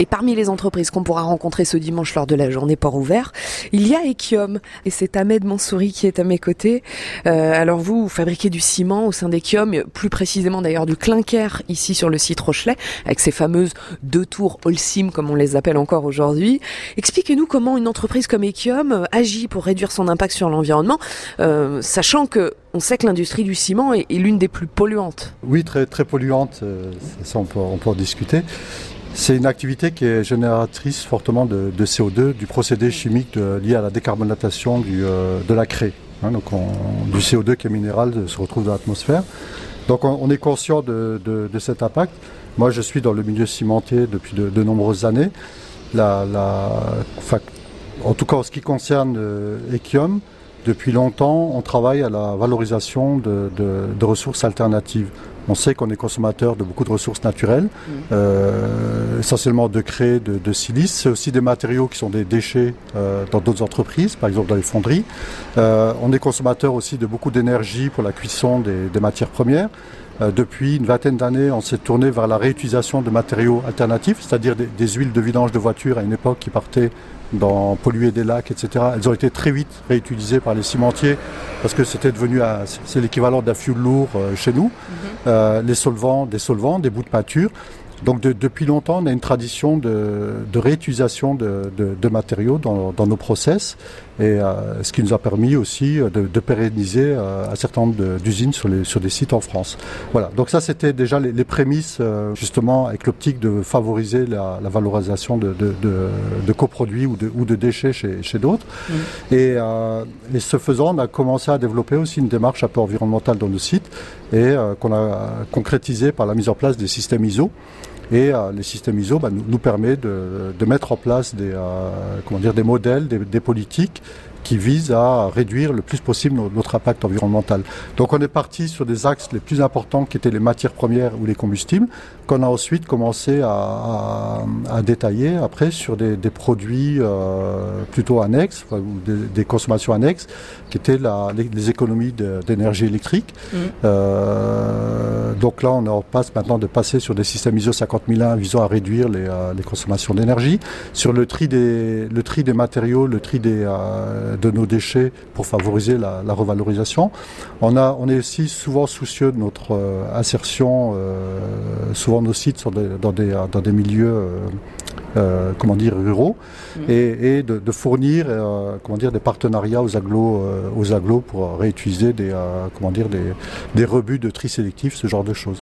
Et parmi les entreprises qu'on pourra rencontrer ce dimanche lors de la journée port ouvert, il y a Equium. Et c'est Ahmed Mansouri qui est à mes côtés. Euh, alors vous, vous fabriquez du ciment au sein d'Equium, plus précisément d'ailleurs du clinker ici sur le site Rochelet, avec ces fameuses deux tours Holcim comme on les appelle encore aujourd'hui. Expliquez-nous comment une entreprise comme Equium agit pour réduire son impact sur l'environnement, euh, sachant que on sait que l'industrie du ciment est, l'une des plus polluantes. Oui, très, très polluante, euh, ça on peut, on peut en discuter. C'est une activité qui est génératrice fortement de, CO2, du procédé chimique lié à la décarbonatation du, euh, de la craie. Hein, donc du CO2 qui est minéral se retrouve dans l'atmosphère. Donc on, est conscient de, cet impact. Moi je suis dans le milieu cimentier depuis de, nombreuses années. La, en tout cas en ce qui concerne euh, Equium, depuis longtemps, on travaille à la valorisation de, ressources alternatives. On sait qu'on est consommateur de beaucoup de ressources naturelles, mmh. euh, essentiellement de craie, de, silice. C'est aussi des matériaux qui sont des déchets euh, dans d'autres entreprises, par exemple dans les fonderies. Euh, on est consommateur aussi de beaucoup d'énergie pour la cuisson des, matières premières. Depuis une vingtaine d'années, on s'est tourné vers la réutilisation de matériaux alternatifs, c'est-à-dire des, des, huiles de vidange de voiture à une époque qui partaient dans polluer des lacs, etc. Elles ont été très vite réutilisées par les cimentiers parce que c'était devenu c'est l'équivalent d'un fuel lourd euh, chez nous. Mhm. Euh, les solvants, des solvants, des bouts de peinture. Donc depuis longtemps, on a une tradition de, réutilisation de, matériaux dans, nos process, et euh, ce qui nous a permis aussi de, pérenniser euh, un certain nombre d'usines sur, sur des sites en France. Voilà, donc ça c'était déjà les, prémices, euh, justement, avec l'optique de favoriser la, valorisation de, coproduits ou de, ou de déchets chez, d'autres. Mmh. Et, et, ce faisant, on a commencé à développer aussi une démarche un peu environnementale dans nos sites, et qu'on a concrétisé par la mise en place des systèmes ISO. Et euh, les systèmes ISO bah, nous, nous, permet de, mettre en place des, euh, comment dire, des modèles, des politiques qui vise à réduire le plus possible notre impact environnemental. Donc on est parti sur des axes les plus importants qui étaient les matières premières ou les combustibles, qu'on a ensuite commencé à, à, détailler après sur des, des produits euh, plutôt annexes, ou des, des, consommations annexes, qui étaient la, les, économies d'énergie électrique. Mmh. Euh, donc là on en passe maintenant de passer sur des systèmes ISO 50001 visant à réduire les, euh, les consommations d'énergie. Sur le tri, des, le tri des matériaux, le tri des de nos déchets pour favoriser la, revalorisation. On, a, on est aussi souvent soucieux de notre euh, insertion, euh, souvent nos sites sont dans, des, dans des milieux euh, comment dire, ruraux mmh. et, de, fournir comment dire, des partenariats aux agglos, aux agglos pour réutiliser des, comment dire, des, des rebuts de tri sélectif, ce genre de choses.